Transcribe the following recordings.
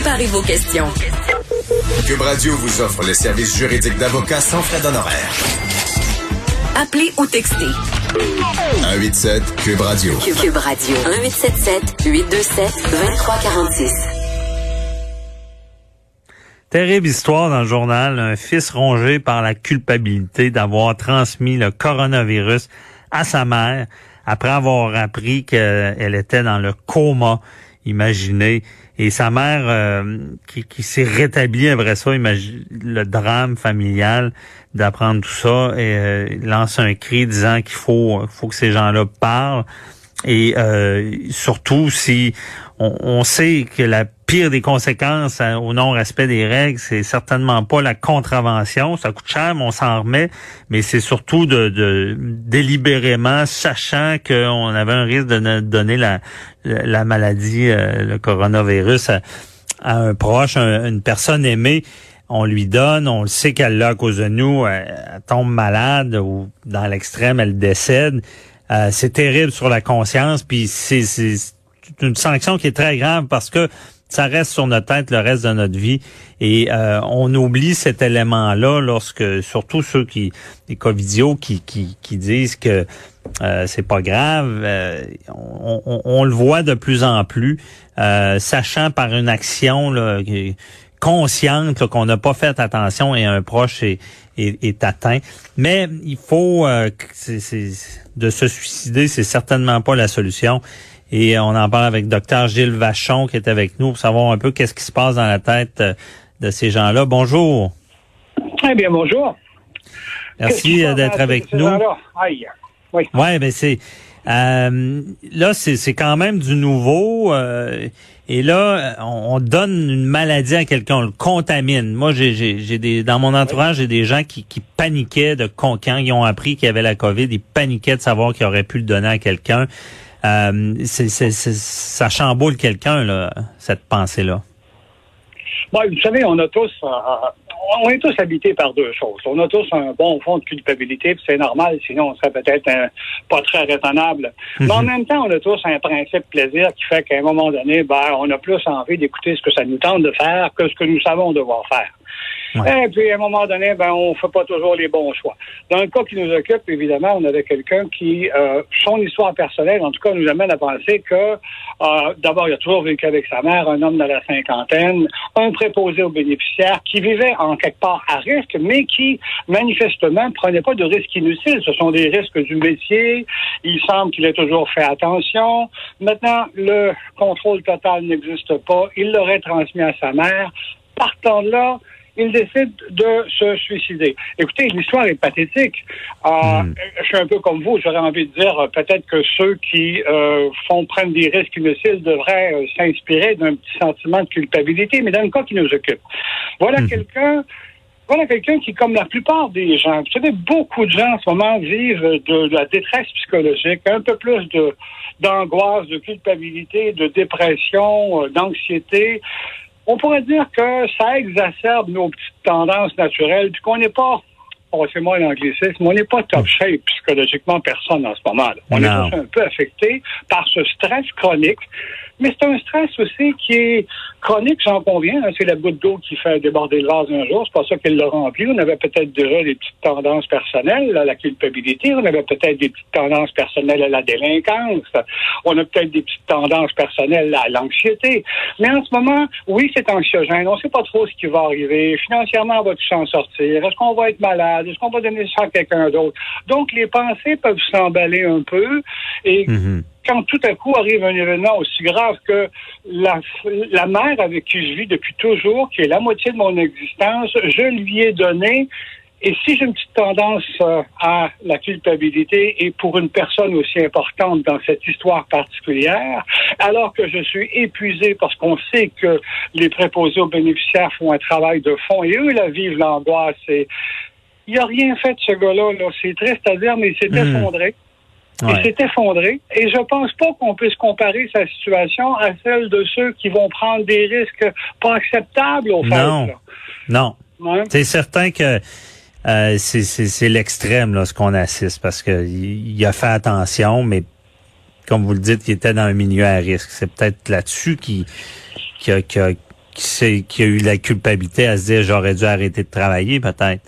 Préparez vos questions. Cube Radio vous offre les services juridiques d'avocats sans frais d'honoraires. Appelez ou textez. 187 Cube Radio. Cube Radio. 1877 827 2346. Terrible histoire dans le journal. Un fils rongé par la culpabilité d'avoir transmis le coronavirus à sa mère après avoir appris qu'elle était dans le coma. Imaginez. Et sa mère euh, qui, qui s'est rétablie après ça, imagine le drame familial d'apprendre tout ça et euh, lance un cri disant qu'il faut, faut que ces gens-là parlent. Et euh, surtout si on, on, sait que la pire des conséquences au non-respect des règles, c'est certainement pas la contravention. Ça coûte cher, mais on s'en remet. Mais c'est surtout de, de, délibérément, sachant qu'on avait un risque de donner la, la maladie, euh, le coronavirus, à, un proche, une personne aimée on lui donne, on le sait qu'elle l'a à cause de nous, elle, tombe malade ou dans l'extrême, elle décède. Euh, c'est terrible sur la conscience, puis c'est une sanction qui est très grave parce que ça reste sur notre tête le reste de notre vie. Et euh, on oublie cet élément-là lorsque, surtout ceux qui, les covidios qui, qui, qui disent que euh, c'est pas grave, euh, on, on, le voit de plus en plus, sachant par une action là, consciente qu'on n'a pas fait attention et un proche est, est, atteint. Mais il faut de se suicider, c'est certainement pas la solution. Et on en parle avec docteur Gilles Vachon qui est avec nous pour savoir un peu qu'est-ce qui se passe dans la tête euh, de ces gens-là. Bonjour. Très bien, bonjour. Merci euh, d'être avec nous. Aïe. Oui. Ouais, ben c'est euh, là c'est quand même du nouveau euh, et là on, donne une maladie à quelqu'un, on le contamine. Moi j'ai j'ai des dans mon entourage j'ai des gens qui, qui paniquaient de quand ils ont appris qu'il y avait la Covid, ils paniquaient de savoir qu'ils auraient pu le donner à quelqu'un. Euh, c'est, ça chamboule quelqu'un, là, cette pensée-là. Bon, vous savez, on a tous, euh, on est tous habités par deux choses. On a tous un bon fond de culpabilité, puis c'est normal, sinon on serait peut-être pas très raisonnable. Mais en mhm. même temps, on a tous un principe plaisir qui fait qu'à un moment donné, ben, on a plus envie d'écouter ce que ça nous tente de faire que ce que nous savons devoir faire. Et puis, à un moment donné, ben, on fait pas toujours les bons choix. Dans le cas qui nous occupe, évidemment, on avait quelqu'un qui, euh, son histoire personnelle, en tout cas, nous amène à penser que, euh, d'abord, il a toujours vécu avec sa mère, un homme de la cinquantaine, un préposé aux bénéficiaires, qui vivait en quelque part à risque, mais qui, manifestement, prenait pas de risques inutiles. Ce sont des risques du métier. Il semble qu'il ait toujours fait attention. Maintenant, le contrôle total n'existe pas. Il l'aurait transmis à sa mère. Partant de là, il décide de se suicider. Écoutez, l'histoire est pathétique. Euh, hmm. Je suis un peu comme vous, j'aurais envie de dire euh, peut-être que ceux qui euh, font prendre des risques inutiles devraient s'inspirer d'un petit sentiment de culpabilité, mais dans le cas qui nous occupe. Voilà hmm. quelqu'un voilà quelqu'un qui, comme la plupart des gens, vous savez, beaucoup de gens en ce moment vivent de, la détresse psychologique, un peu plus de d'angoisse, de culpabilité, de dépression, d'anxiété on pourrait dire que ça exacerbe nos petites tendances naturelles, puis qu'on n'est pas, passez-moi l'anglicisme, on n'est pas top shape psychologiquement personne en ce moment. -là. On est un peu affecté par ce stress chronique mais c'est un stress aussi qui est chronique, j'en conviens. Hein. C'est la goutte d'eau qui fait déborder le vase un jour. C'est pas ça qu'elle l'a rempli. On avait peut-être déjà des petites tendances personnelles à la culpabilité. On avait peut-être des petites tendances personnelles à la délinquance. On a peut-être des petites tendances personnelles à l'anxiété. Mais en ce moment, oui, c'est anxiogène. On ne sait pas trop ce qui va arriver. Financièrement, on va tout s'en sortir? Est-ce qu'on va être malade? Est-ce qu'on va donner ça à quelqu'un d'autre? Donc, les pensées peuvent s'emballer un peu. Et mm-hmm quand tout à coup arrive un événement aussi grave que la, la mère avec qui je vis depuis toujours, qui est la moitié de mon existence, je lui ai donné Et si j'ai une petite tendance euh, à la culpabilité et pour une personne aussi importante dans cette histoire particulière, alors que je suis épuisé parce qu'on sait que les préposés aux bénéficiaires font un travail de fond et eux la vivent l'angoisse et il n'a rien fait de ce gars-là. -là, C'est triste à dire, mais il s'est Mhm. effondré. Ouais. Il s'est effondré. Et je pense pas qu'on puisse comparer sa situation à celle de ceux qui vont prendre des risques pas acceptables au fait. Non. là. Non. Ouais. C'est certain que euh, c'est- l'extrême là ce qu'on assiste parce que il, il a fait attention, mais comme vous le dites, il était dans un milieu à risque. C'est peut-être là-dessus qu'il qui a, qui a, qui a eu la culpabilité à se dire j'aurais dû arrêter de travailler peut-être.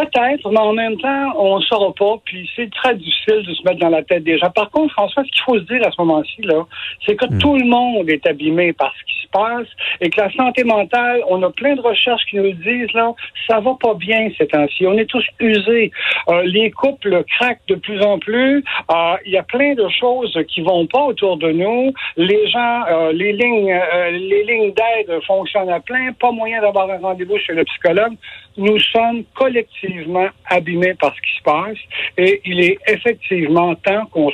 Peut-être, mais en même temps, on ne saura pas, puis c'est très difficile de se mettre dans la tête des gens. Par contre, François, ce qu'il faut se dire à ce moment-ci, là, c'est que tout le monde est abîmé par ce qui se passe et que la santé mentale, on a plein de recherches qui nous le disent, là, ça va pas bien ces temps-ci. On est tous usés. Euh, les couples craquent de plus en plus. Euh, Il y a plein de choses qui vont pas autour de nous. Les gens, euh, les lignes, les lignes d'aide fonctionnent à plein. Pas moyen d'avoir un rendez-vous chez le psychologue nous sommes collectivement abîmés par ce qui se passe et il est effectivement temps qu'on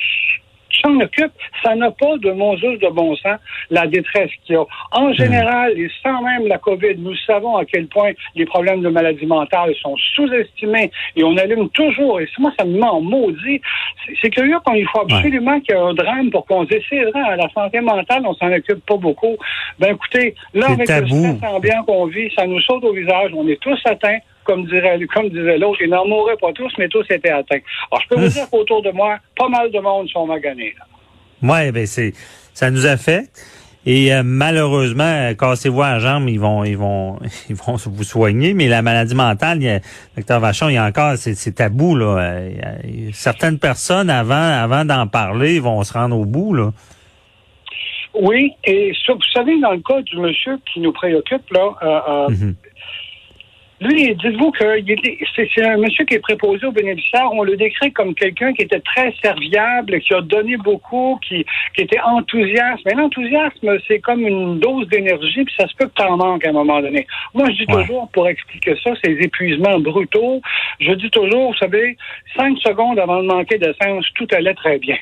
s'en occupe. Ça n'a pas de mon juste de bon sens, la détresse qu'il y a. En général, et sans même la COVID, nous savons à quel point les problèmes de maladie mentale sont sous-estimés et on allume toujours, et moi, ça me en maudit. C'est- curieux qu'on il faut absolument qu'il y ait un drame pour qu'on se dise, c'est vrai, la santé mentale, on s'en occupe pas beaucoup. Ben écoutez, là, avec tabou. le stress ambiant qu'on vit, ça nous saute au visage, on est tous atteints comme dirait, comme disait l'autre, ils n'en mourraient pas tous, mais tous étaient atteints. Alors, je peux vous Hum. dire qu'autour de moi, pas mal de monde sont maganés. Ouais, ben c'est ça nous affecte. Et euh, malheureusement, euh, cassez-vous la jambe, ils vont, ils vont, ils vont vous soigner. Mais la maladie mentale, il y a, docteur Vachon, il y a encore, c'est tabou là. Euh, certaines personnes avant, avant d'en parler, vont se rendre au bout là. Oui, et ça, vous savez, dans le cas du monsieur qui nous préoccupe, là, euh, euh, Mhm. Lui, dites-vous que c'est c'est un monsieur qui est préposé aux bénéficiaires. On le décrit comme quelqu'un qui était très serviable, qui a donné beaucoup, qui, qui était enthousiaste. Mais l'enthousiasme, c'est comme une dose d'énergie, puis ça se peut que t'en manques à un moment donné. Moi, je dis Ouais. toujours, pour expliquer ça, ces épuisements brutaux, je dis toujours, vous savez, cinq secondes avant de manquer d'essence, tout allait très bien.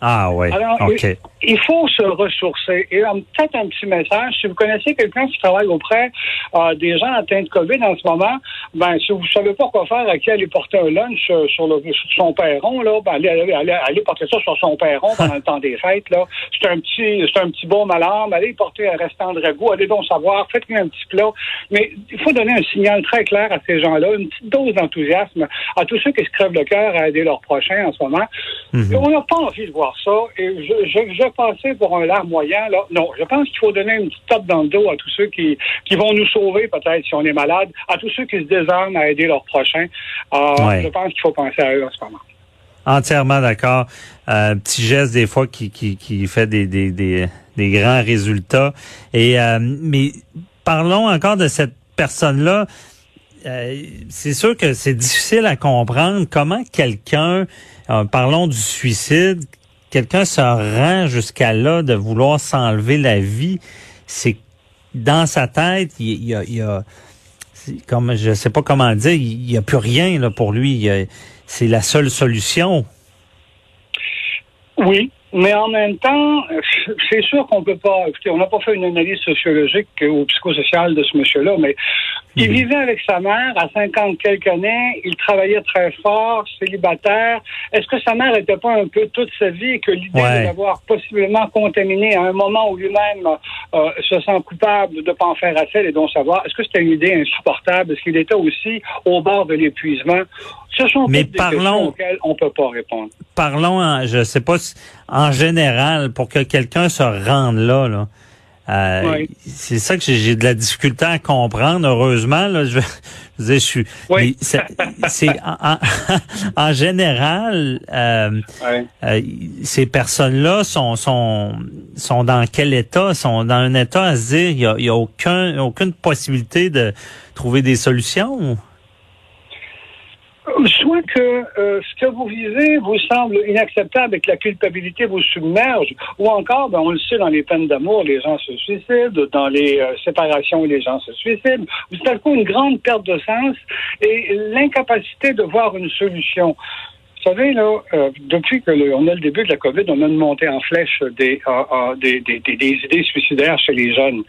Ah ouais. Alors, il, il faut se ressourcer. Et peut-être un petit message, si vous connaissez quelqu'un qui travaille auprès euh, des gens atteints de COVID en ce moment, ben si vous savez pas quoi faire, à qui aller porter un lunch euh, sur, le, sur son perron, là, ben allez, allez, allez, allez porter ça sur son perron pendant le temps des fêtes. Là. C'est un petit c'est un petit baume à l'âme, allez porter un restant de ragoût, allez donc savoir, faites-lui un petit plat. Mais il faut donner un signal très clair à ces gens-là, une petite dose d'enthousiasme à tous ceux qui se crèvent le cœur à aider leurs prochains en ce moment. Mhm. On n'a pas envie de voir ça. Et je, je, je passais pour un lard moyen. Là. Non, je pense qu'il faut donner une petite tape dans le dos à tous ceux qui, qui vont nous sauver, peut-être, si on est malade, à tous ceux qui se désarment à aider leurs prochains. Euh, Ouais. Je pense qu'il faut penser à eux en ce moment. Entièrement d'accord. Euh, petit geste des fois qui, qui, qui fait des, des, des, des grands résultats. Et euh, mais parlons encore de cette personne-là. Euh, c'est sûr que c'est difficile à comprendre comment quelqu'un, euh, parlons du suicide, quelqu'un se rend jusqu'à là de vouloir s'enlever la vie. C'est dans sa tête, il, y a, comme je sais pas comment dire, il y a plus rien là pour lui. C'est la seule solution. Oui, mais en même temps, c'est sûr qu'on peut pas. Écoutez, on n'a pas fait une analyse sociologique ou psychosociale de ce monsieur-là, mais il Mhm. vivait avec sa mère à 50 quelques années. Il travaillait très fort, célibataire. Est-ce que sa mère n'était pas un peu toute sa vie et que l'idée Ouais. de l'avoir possiblement contaminé à un moment où lui-même euh, se sent coupable de ne pas en faire assez et donc savoir, est-ce que c'était une idée insupportable? Est-ce qu'il était aussi au bord de l'épuisement? Ce sont Mais toutes des parlons- questions auxquelles on ne peut pas répondre. Parlons, en, je sais pas, si- en général, pour que quelqu'un se rende là, là. euh, Oui. C'est ça que j'ai- de la difficulté à comprendre. Heureusement, là, je, je suis. Oui. c'est en, général, euh, euh, ces personnes-là sont, sont, sont dans quel état? Sont dans un état à se dire, il y a, il y a aucun, aucune possibilité de trouver des solutions? Soit que euh, ce que vous vivez vous semble inacceptable et que la culpabilité vous submerge, ou encore, ben, on le sait, dans les peines d'amour, les gens se suicident, dans les euh, séparations, les gens se suicident. Vous coup une grande perte de sens et l'incapacité de voir une solution. Vous savez, là, euh, depuis que a le début de la COVID, on a une montée en flèche des, des, des, des, idées suicidaires chez les jeunes.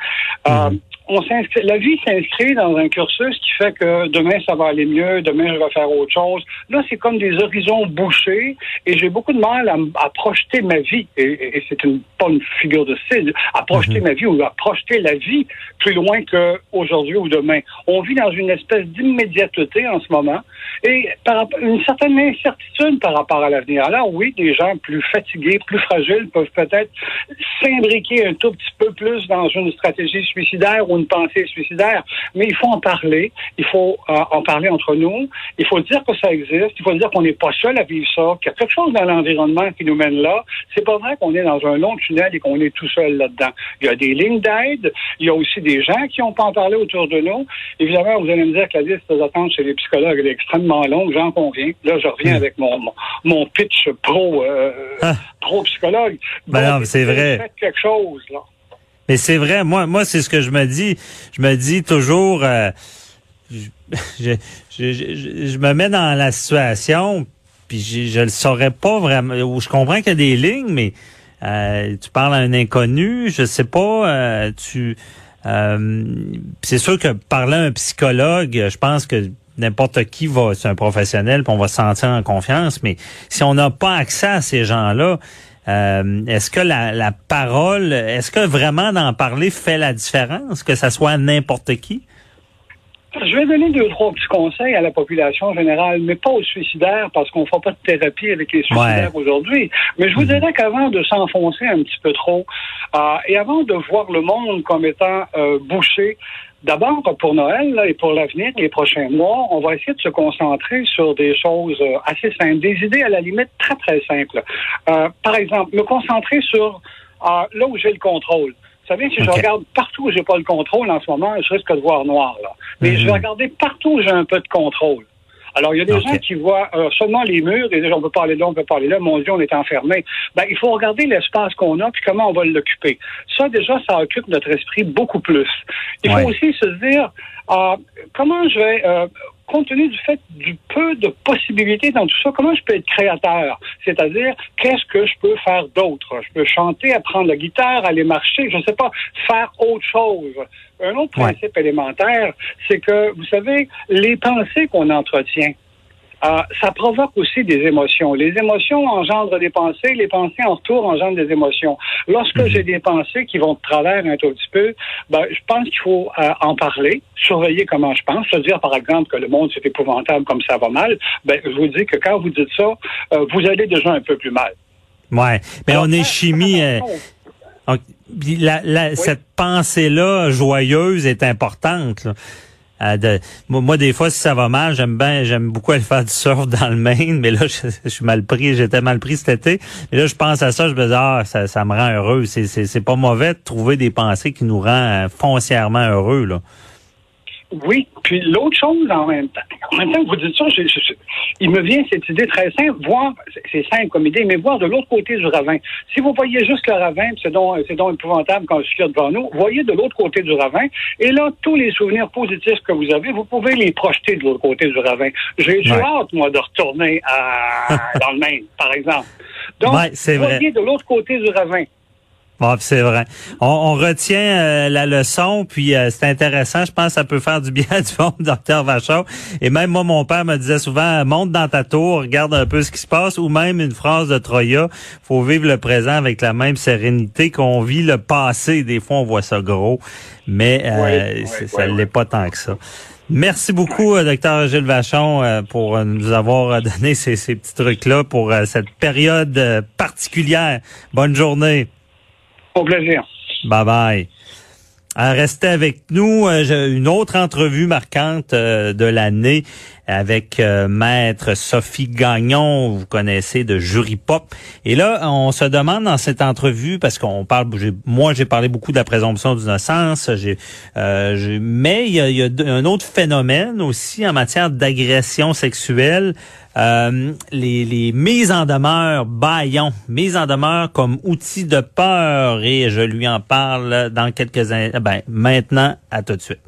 Mhm on la vie s'inscrit dans un cursus qui fait que demain ça va aller mieux, demain je vais faire autre chose. Là, c'est comme des horizons bouchés et j'ai beaucoup de mal à, projeter ma vie. Et, c'est une, pas une figure de style, à projeter mhm. ma vie ou à projeter la vie plus loin que aujourd'hui ou demain. On vit dans une espèce d'immédiateté en ce moment et par, une certaine incertitude par rapport à l'avenir. Alors oui, des gens plus fatigués, plus fragiles peuvent peut-être s'imbriquer un tout petit peu plus dans une stratégie suicidaire ou une pensée suicidaire, mais il faut en parler, il faut euh, en parler entre nous, il faut dire que ça existe, il faut dire qu'on n'est pas seul à vivre ça, qu'il y a quelque chose dans l'environnement qui nous mène là. C'est pas vrai qu'on est dans un long tunnel et qu'on est tout seul là-dedans. Il y a des lignes d'aide, il y a aussi des gens qui n'ont pas en parlé autour de nous. Évidemment, vous allez me dire que la liste d'attente chez les psychologues est extrêmement longue, j'en conviens. Là, je reviens hmm. avec mon, mon, pitch pro, euh, ah. pro psychologue. Ben non, c'est vrai. quelque chose, là. Mais c'est vrai, moi, moi, c'est ce que je me dis. Je me dis toujours, euh, je, je, je, me mets dans la situation, puis je, ne le saurais pas vraiment. Je comprends qu'il y a des lignes, mais euh, tu parles à un inconnu, je sais pas. Euh, tu, c'est sûr que parler à un psychologue, je pense que n'importe qui va, c'est un professionnel, puis on va se sentir en confiance. Mais si on n'a pas accès à ces gens-là, euh, est-ce que la, la parole, est-ce que vraiment d'en parler fait la différence, que ça soit n'importe qui? Je vais donner deux, trois petits conseils à la population générale, mais pas aux suicidaires, parce qu'on ne fera pas de thérapie avec les suicidaires aujourd'hui. Mais je vous mhm. dirais qu'avant de s'enfoncer un petit peu trop, euh, et avant de voir le monde comme étant euh, bouché, D'abord, pour Noël et pour l'avenir, les prochains mois, on va essayer de se concentrer sur des choses euh, assez simples, des idées à la limite très, très simples. Euh, par exemple, me concentrer sur là où j'ai le contrôle. Vous savez, si je regarde partout où j'ai pas le contrôle en ce moment, je risque de voir noir. Là. Mais je vais mhm. regarder partout où j'ai un peu de contrôle. Alors, il y a des gens qui voient euh, seulement les murs et disent on peut pas aller là, on peut pas aller là, mon Dieu, on est enfermé. Ben, il faut regarder l'espace qu'on a puis comment on va l'occuper. Ça, déjà, ça occupe notre esprit beaucoup plus. Il faut aussi se dire euh, comment je vais euh, compte tenu du fait du peu de possibilités dans tout ça, comment je peux être créateur? C'est-à-dire, qu'est-ce que je peux faire d'autre? Je peux chanter, apprendre la guitare, aller marcher, je ne sais pas, faire autre chose. Un autre principe élémentaire, c'est que, vous savez, les pensées qu'on entretient, euh, ça provoque aussi des émotions. Les émotions engendrent des pensées, les pensées en retour engendrent des émotions. Lorsque mhm. j'ai des pensées qui vont de travers un tout petit peu, ben, je pense qu'il faut euh, en parler, surveiller comment je pense, se dire par exemple que le monde c'est épouvantable comme ça va mal. Ben, je vous dis que quand vous dites ça, euh, vous allez déjà un peu plus mal. Ouais, mais on est chimie. Cette pensée-là joyeuse est importante. Là. Moi, des fois, si ça va mal, j'aime bien, j'aime beaucoup aller faire du surf dans le Maine, mais là, je, suis mal pris, j'étais mal pris cet été. Mais là, je pense à ça, je me dis, ah, ça, ça me rend heureux. C'est, c'est, c'est pas mauvais de trouver des pensées qui nous rendent euh, foncièrement heureux, là. Oui, puis l'autre chose en même temps, en même temps que vous dites ça, il me vient cette idée très simple, voir, c'est simple comme idée, mais voir de l'autre côté du ravin. Si vous voyez juste le ravin, c'est donc, c'est donc épouvantable quand je suis devant nous, voyez de l'autre côté du ravin, et là, tous les souvenirs positifs que vous avez, vous pouvez les projeter de l'autre côté du ravin. J'ai hâte, moi, de retourner à, dans le Maine, par exemple. Donc, voyez de l'autre côté du ravin. Bon, c'est vrai. On, retient euh, la leçon, puis euh, c'est intéressant. Je pense que ça peut faire du bien du monde, docteur Vachon. Et même moi, mon père me disait souvent, monte dans ta tour, regarde un peu ce qui se passe, ou même une phrase de Troya, faut vivre le présent avec la même sérénité qu'on vit le passé. Des fois, on voit ça gros, mais euh, ça ne l'est pas tant que ça. Merci beaucoup, docteur Gilles Vachon, pour nous avoir donné ces, ces petits trucs-là pour cette période particulière. Bonne journée. Au plaisir. Bye bye. Restez avec nous. Euh, une autre entrevue marquante euh, de l'année. Avec euh, maître Sophie Gagnon, vous connaissez de Jury Pop. Et là, on se demande dans cette entrevue parce qu'on parle, moi j'ai parlé beaucoup de la présomption d'innocence, j'ai, euh, mais il y a, y a un autre phénomène aussi en matière d'agression sexuelle. Euh, les, les mises en demeure baillons, mises en demeure comme outil de peur et je lui en parle dans quelques. Ben, maintenant, à tout de suite.